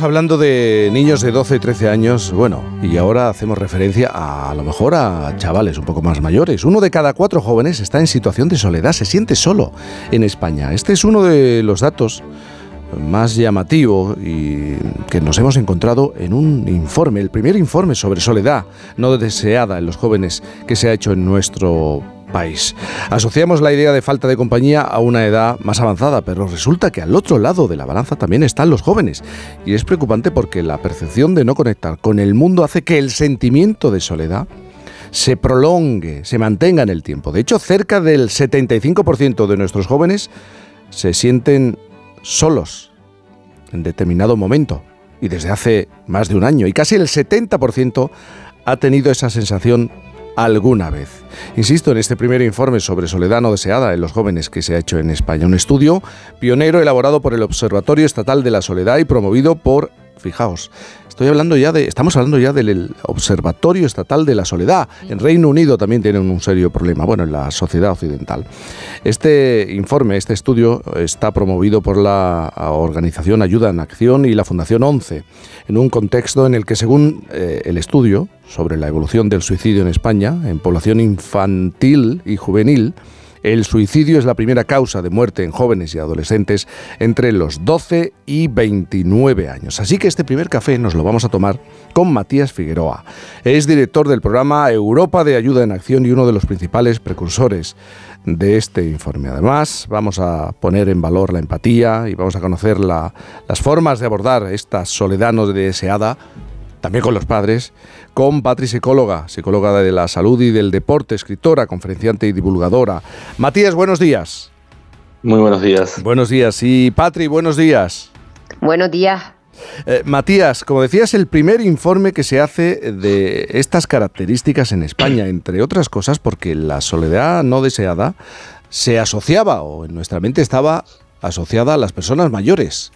Hablando de niños de 12 y 13 años, bueno, y ahora hacemos referencia a, a lo mejor a chavales un poco más mayores. Uno de cada cuatro jóvenes está en situación de soledad, se siente solo en España. Este es uno de los datos más llamativo y que nos hemos encontrado en un informe, el primer informe sobre soledad no deseada en los jóvenes que se ha hecho en nuestro. Asociamos la idea de falta de compañía a una edad más avanzada, pero resulta que al otro lado de la balanza también están los jóvenes. Y es preocupante porque la percepción de no conectar con el mundo hace que el sentimiento de soledad se prolongue, se mantenga en el tiempo. De hecho, cerca del 75% de nuestros jóvenes se sienten solos en determinado momento y desde hace más de un año. Y casi el 70% ha tenido esa sensación alguna vez. Insisto en este primer informe sobre soledad no deseada en los jóvenes que se ha hecho en España, un estudio pionero elaborado por el Observatorio Estatal de la Soledad y promovido por, fijaos, Estoy hablando ya de, estamos hablando ya del Observatorio Estatal de la Soledad. En Reino Unido también tienen un serio problema, bueno, en la sociedad occidental. Este informe, este estudio, está promovido por la organización Ayuda en Acción y la Fundación 11, en un contexto en el que, según eh, el estudio sobre la evolución del suicidio en España, en población infantil y juvenil, el suicidio es la primera causa de muerte en jóvenes y adolescentes entre los 12 y 29 años. Así que este primer café nos lo vamos a tomar con Matías Figueroa. Es director del programa Europa de Ayuda en Acción y uno de los principales precursores de este informe. Además, vamos a poner en valor la empatía y vamos a conocer las formas de abordar esta soledad no deseada también con los padres, con Patri Psicóloga, psicóloga de la salud y del deporte, escritora, conferenciante y divulgadora. Matías, buenos días. Muy buenos días. Buenos días. Y Patri, buenos días. Buenos días. Eh, Matías, como decías, el primer informe que se hace de estas características en España, entre otras cosas porque la soledad no deseada se asociaba o en nuestra mente estaba asociada a las personas mayores.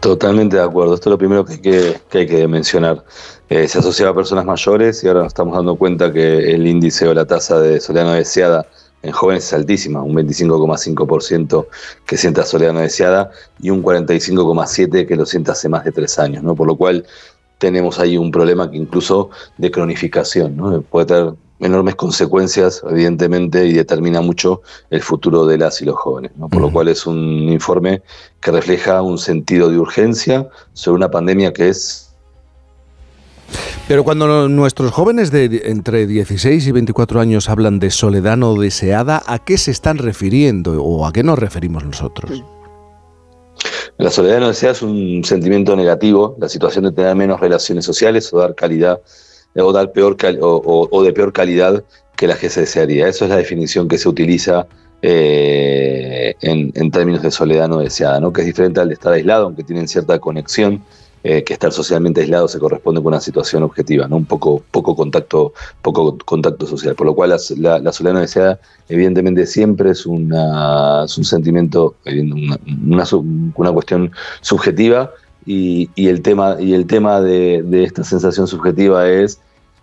Totalmente de acuerdo. Esto es lo primero que hay que, mencionar. Eh, se asociaba a personas mayores y ahora nos estamos dando cuenta que el índice o la tasa de soledad no deseada en jóvenes es altísima, un 25,5% que sienta soledad no deseada y un 45,7% que lo sienta hace más de tres años, ¿no? Por lo cual tenemos ahí un problema que incluso de cronificación, ¿no? Puede tener enormes consecuencias, evidentemente, y determina mucho el futuro de las y los jóvenes. Por lo cual es un informe que refleja un sentido de urgencia sobre una pandemia que es pero cuando nuestros jóvenes de entre 16 y 24 años hablan de soledad no deseada, ¿a qué se están refiriendo o a qué nos referimos nosotros? La soledad no deseada es un sentimiento negativo, la situación de tener menos relaciones sociales o dar calidad o, dar peor o, de peor calidad que la que se desearía. Eso es la definición que se utiliza eh, en, términos de soledad no deseada, ¿no? que es diferente al de estar aislado, aunque tienen cierta conexión, eh, que estar socialmente aislado se corresponde con una situación objetiva, ¿no? un poco, poco, contacto, poco contacto social. Por lo cual la, soledad no deseada evidentemente siempre es, una, un sentimiento, una, una cuestión subjetiva, y, el tema, y el tema de, esta sensación subjetiva es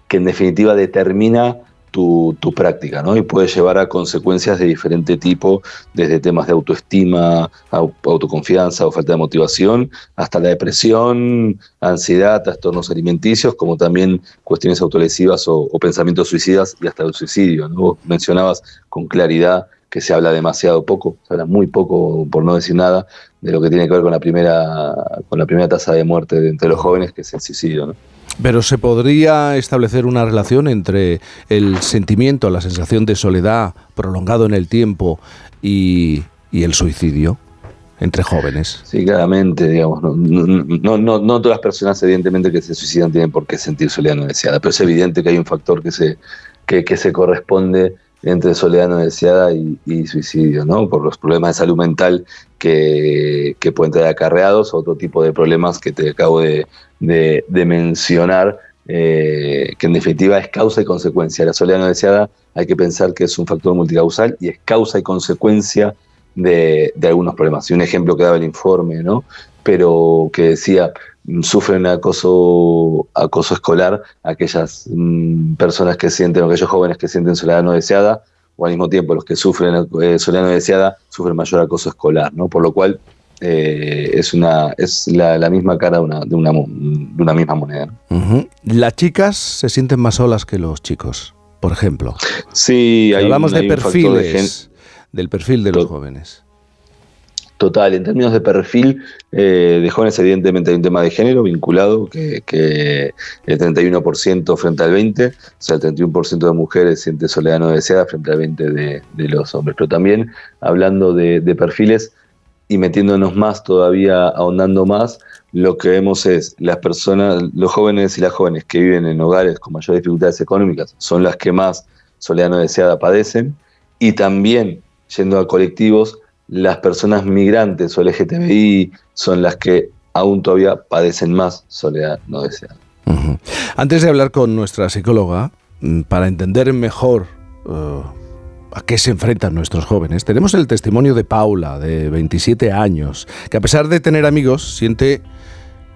que en definitiva determina tu, práctica, ¿no? Y puede llevar a consecuencias de diferente tipo, desde temas de autoestima, autoconfianza o falta de motivación, hasta la depresión, ansiedad, trastornos alimenticios, como también cuestiones autolesivas o, pensamientos suicidas y hasta el suicidio, ¿no? mencionabas con claridad que se habla demasiado poco, se habla muy poco, por no decir nada, de lo que tiene que ver con la primera, con la primera tasa de muerte entre los jóvenes, que es el suicidio. ¿no? Pero se podría establecer una relación entre el sentimiento, la sensación de soledad prolongado en el tiempo y, el suicidio entre jóvenes. Sí, claramente, digamos, no, no, no, no, todas las personas evidentemente que se suicidan tienen por qué sentir soledad no deseada, pero es evidente que hay un factor que se, que, que se corresponde entre soledad no deseada y, suicidio, ¿no? Por los problemas de salud mental que, pueden tener acarreados, otro tipo de problemas que te acabo de, mencionar, eh, que en definitiva es causa y consecuencia. La soledad no deseada hay que pensar que es un factor multicausal y es causa y consecuencia de, de algunos problemas. Y un ejemplo que daba el informe, ¿no? Pero que decía, sufren acoso, acoso escolar aquellas mm, personas que sienten, o aquellos jóvenes que sienten soledad no deseada, o al mismo tiempo los que sufren eh, soledad no deseada sufren mayor acoso escolar, ¿no? Por lo cual eh, es, una, es la, misma cara de una, de una, de una misma moneda. ¿Las chicas se sienten más solas que los chicos, por ejemplo? Sí, hay, hablamos de perfiles, del perfil de los jóvenes. Total, en términos de perfil eh, de jóvenes, evidentemente hay un tema de género vinculado, que, el 31% frente al 20%, o sea, el 31% de mujeres siente soledad no deseada frente al 20% de, los hombres. Pero también hablando de, perfiles y metiéndonos más todavía, ahondando más, lo que vemos es las personas, los jóvenes y las jóvenes que viven en hogares con mayores dificultades económicas son las que más soledad no deseada padecen y también yendo a colectivos las personas migrantes o LGTBI son las que aún todavía padecen más soledad no deseada. Antes de hablar con nuestra psicóloga, mm, para entender mejor uh, a qué se enfrentan nuestros jóvenes, tenemos el testimonio de Paula, de 27 años, que a pesar de tener amigos, siente,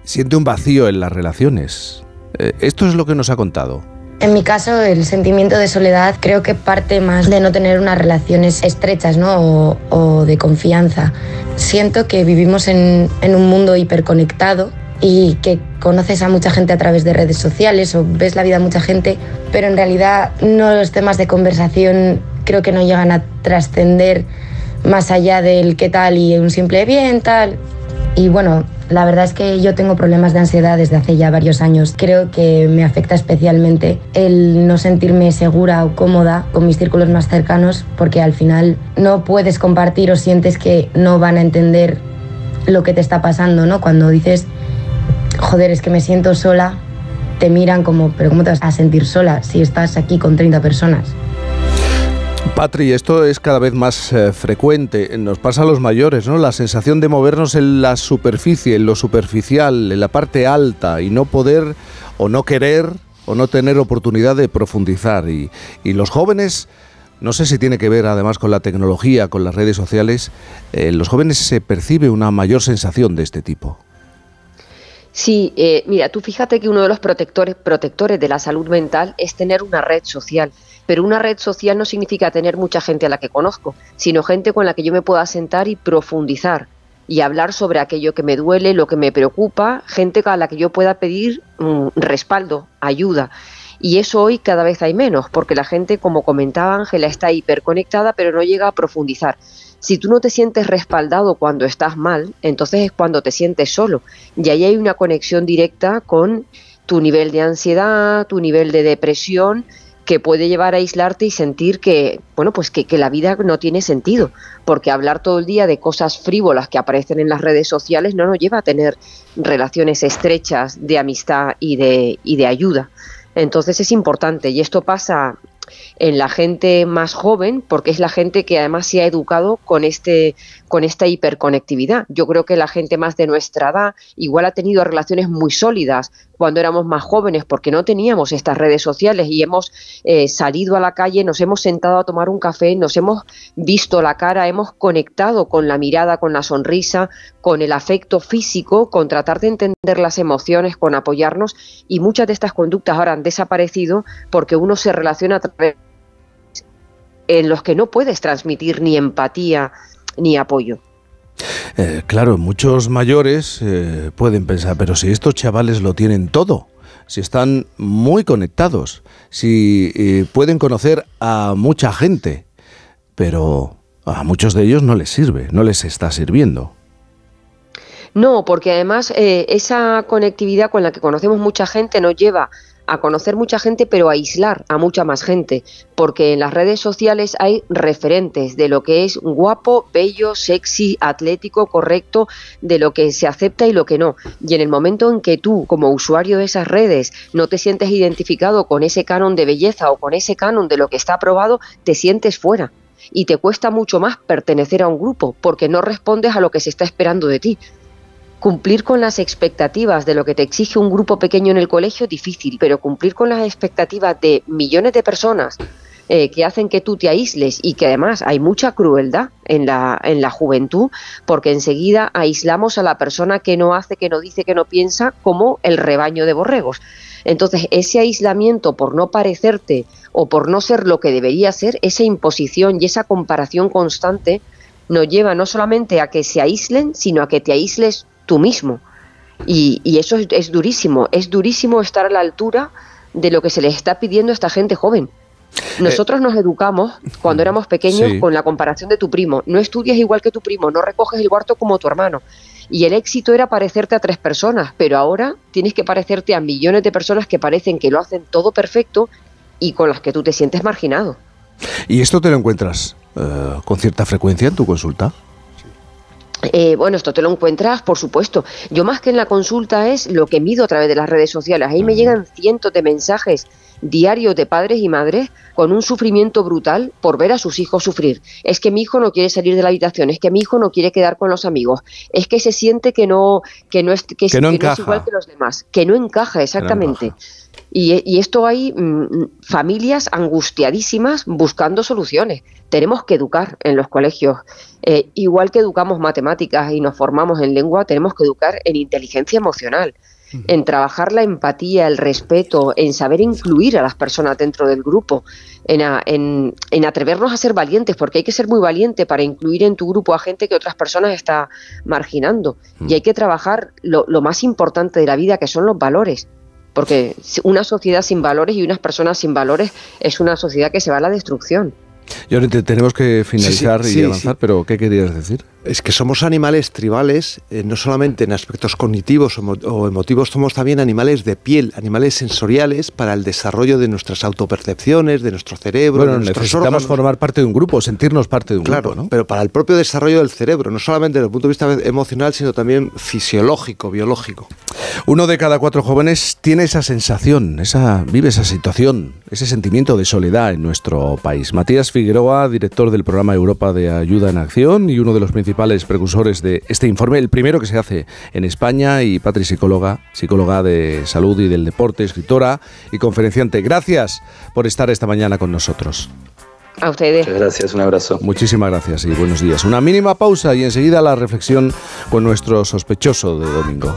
siente un vacío en las relaciones. Eh, esto es lo que nos ha contado. En mi caso, el sentimiento de soledad creo que parte más de no tener unas relaciones estrechas ¿no? o, de confianza. Siento que vivimos en, en un mundo hiperconectado y que conoces a mucha gente a través de redes sociales o ves la vida de mucha gente, pero en realidad no los temas de conversación creo que no llegan a trascender más allá del qué tal y un simple bien, tal. Y bueno, la verdad es que yo tengo problemas de ansiedad desde hace ya varios años. Creo que me afecta especialmente el no sentirme segura o cómoda con mis círculos más cercanos porque al final no puedes compartir o sientes que no van a entender lo que te está pasando, ¿no? Cuando dices, joder, es que me siento sola, te miran como, pero ¿cómo te vas a sentir sola si estás aquí con 30 personas? Patri, esto es cada vez más eh, frecuente, nos pasa a los mayores, ¿no? La sensación de movernos en la superficie, en lo superficial, en la parte alta y no poder o no querer o no tener oportunidad de profundizar. Y, los jóvenes, no sé si tiene que ver además con la tecnología, con las redes sociales, en los jóvenes se percibe una mayor sensación de este tipo. Sí, eh, mira, tú fíjate que uno de los protectores, protectores de la salud mental es tener una red social pero una red social no significa tener mucha gente a la que conozco, sino gente con la que yo me pueda sentar y profundizar y hablar sobre aquello que me duele, lo que me preocupa, gente a la que yo pueda pedir mm, respaldo, ayuda. Y eso hoy cada vez hay menos, porque la gente, como comentaba Ángela, está hiperconectada, pero no llega a profundizar. Si tú no te sientes respaldado cuando estás mal, entonces es cuando te sientes solo. Y ahí hay una conexión directa con tu nivel de ansiedad, tu nivel de depresión que puede llevar a aislarte y sentir que, bueno, pues que, la vida no tiene sentido, porque hablar todo el día de cosas frívolas que aparecen en las redes sociales no nos lleva a tener relaciones estrechas de amistad y de, y de ayuda. Entonces es importante, y esto pasa en la gente más joven, porque es la gente que además se ha educado con, este, con esta hiperconectividad. Yo creo que la gente más de nuestra edad igual ha tenido relaciones muy sólidas cuando éramos más jóvenes, porque no teníamos estas redes sociales y hemos eh, salido a la calle, nos hemos sentado a tomar un café, nos hemos visto la cara, hemos conectado con la mirada, con la sonrisa, con el afecto físico, con tratar de entender las emociones, con apoyarnos y muchas de estas conductas ahora han desaparecido porque uno se relaciona a través en los que no puedes transmitir ni empatía ni apoyo. Eh, claro, muchos mayores eh, pueden pensar, pero si estos chavales lo tienen todo, si están muy conectados, si eh, pueden conocer a mucha gente, pero a muchos de ellos no les sirve, no les está sirviendo. No, porque además esa conectividad con la que conocemos mucha gente nos lleva conocer mucha gente, pero a aislar a mucha más gente, porque en las redes sociales hay referentes de lo que es guapo, bello, sexy, atlético, correcto, de lo que se acepta y lo que no. Y en el momento en que tú, como usuario de esas redes, no te sientes identificado con ese canon de belleza o con ese canon de lo que está aprobado, te sientes fuera y te cuesta mucho más pertenecer a un grupo porque no respondes a lo que se está esperando de ti. Cumplir con las expectativas de lo que te exige un grupo pequeño en el colegio difícil, pero cumplir con las expectativas de millones de personas eh, que hacen que tú te aísles y que además hay mucha crueldad en la, en la juventud, porque enseguida aislamos a la persona que no hace, que no dice, que no piensa, como el rebaño de borregos. Entonces, ese aislamiento por no parecerte o por no ser lo que debería ser, esa imposición y esa comparación constante, nos lleva no solamente a que se aíslen, sino a que te aísles tú mismo. Y, eso es, durísimo, es durísimo estar a la altura de lo que se les está pidiendo a esta gente joven. Eh, Nosotros nos educamos cuando éramos pequeños con la comparación de tu primo. No estudias igual que tu primo, no recoges el cuarto como tu hermano. Y el éxito era parecerte a tres personas, pero ahora tienes que parecerte a millones de personas que parecen que lo hacen todo perfecto y con las que tú te sientes marginado. ¿Y esto te lo encuentras eh, con cierta frecuencia en tu consulta? Eh, bueno, esto te lo encuentras, por supuesto. Yo más que en la consulta es lo que mido a través de las redes sociales. Ahí me llegan cientos de mensajes diarios de padres y madres con un sufrimiento brutal por ver a sus hijos sufrir. Es que mi hijo no quiere salir de la habitación, es que mi hijo no quiere quedar con los amigos, es que se siente que no que no es que, no, es igual que los demás, que no encaja exactamente. Y, esto hay mm, familias angustiadísimas buscando soluciones. Tenemos que educar en los colegios. Eh, igual que educamos matemáticas y nos formamos en lengua, tenemos que educar en inteligencia emocional en trabajar la empatía, el respeto, en saber incluir a las personas dentro del grupo, en, en, atrevernos a ser valientes, porque hay que ser muy valiente para incluir en tu grupo a gente que otras personas está marginando. Y hay que trabajar lo, lo más importante de la vida, que son los valores. Porque una sociedad sin valores y unas personas sin valores es una sociedad que se va a la destrucción. Y ahora tenemos que finalizar y avanzar, pero ¿qué querías decir? Es que somos animales tribales, eh, no solamente en aspectos cognitivos o, emotivos, somos también animales de piel, animales sensoriales para el desarrollo de nuestras autopercepciones, de nuestro cerebro. Bueno, necesitamos formar parte de un grupo, sentirnos parte de un grupo, ¿no? Pero para el propio desarrollo del cerebro, no solamente desde el punto de vista emocional, sino también fisiológico, biológico. Uno de cada cuatro jóvenes tiene esa sensación, esa, vive esa situación, ese sentimiento de soledad en nuestro país. Matías Figueroa, director del programa Europa de Ayuda en Acción y uno de los principales principales precursores de este informe, el primero que se hace en España, y Patri, psicóloga, psicóloga de salud y del deporte, escritora y conferenciante. Gracias por estar esta mañana con nosotros. A ustedes. Muchas gracias, un abrazo. Muchísimas gracias y buenos días. Una mínima pausa y enseguida la reflexión con nuestro sospechoso de domingo.